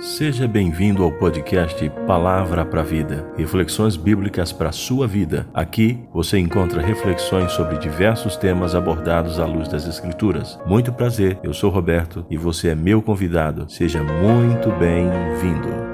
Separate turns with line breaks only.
Seja bem-vindo ao podcast Palavra para a Vida, reflexões bíblicas para a sua vida. Aqui você encontra reflexões sobre diversos temas abordados à luz das Escrituras. Muito prazer, eu sou Roberto e você é meu convidado. Seja muito bem-vindo.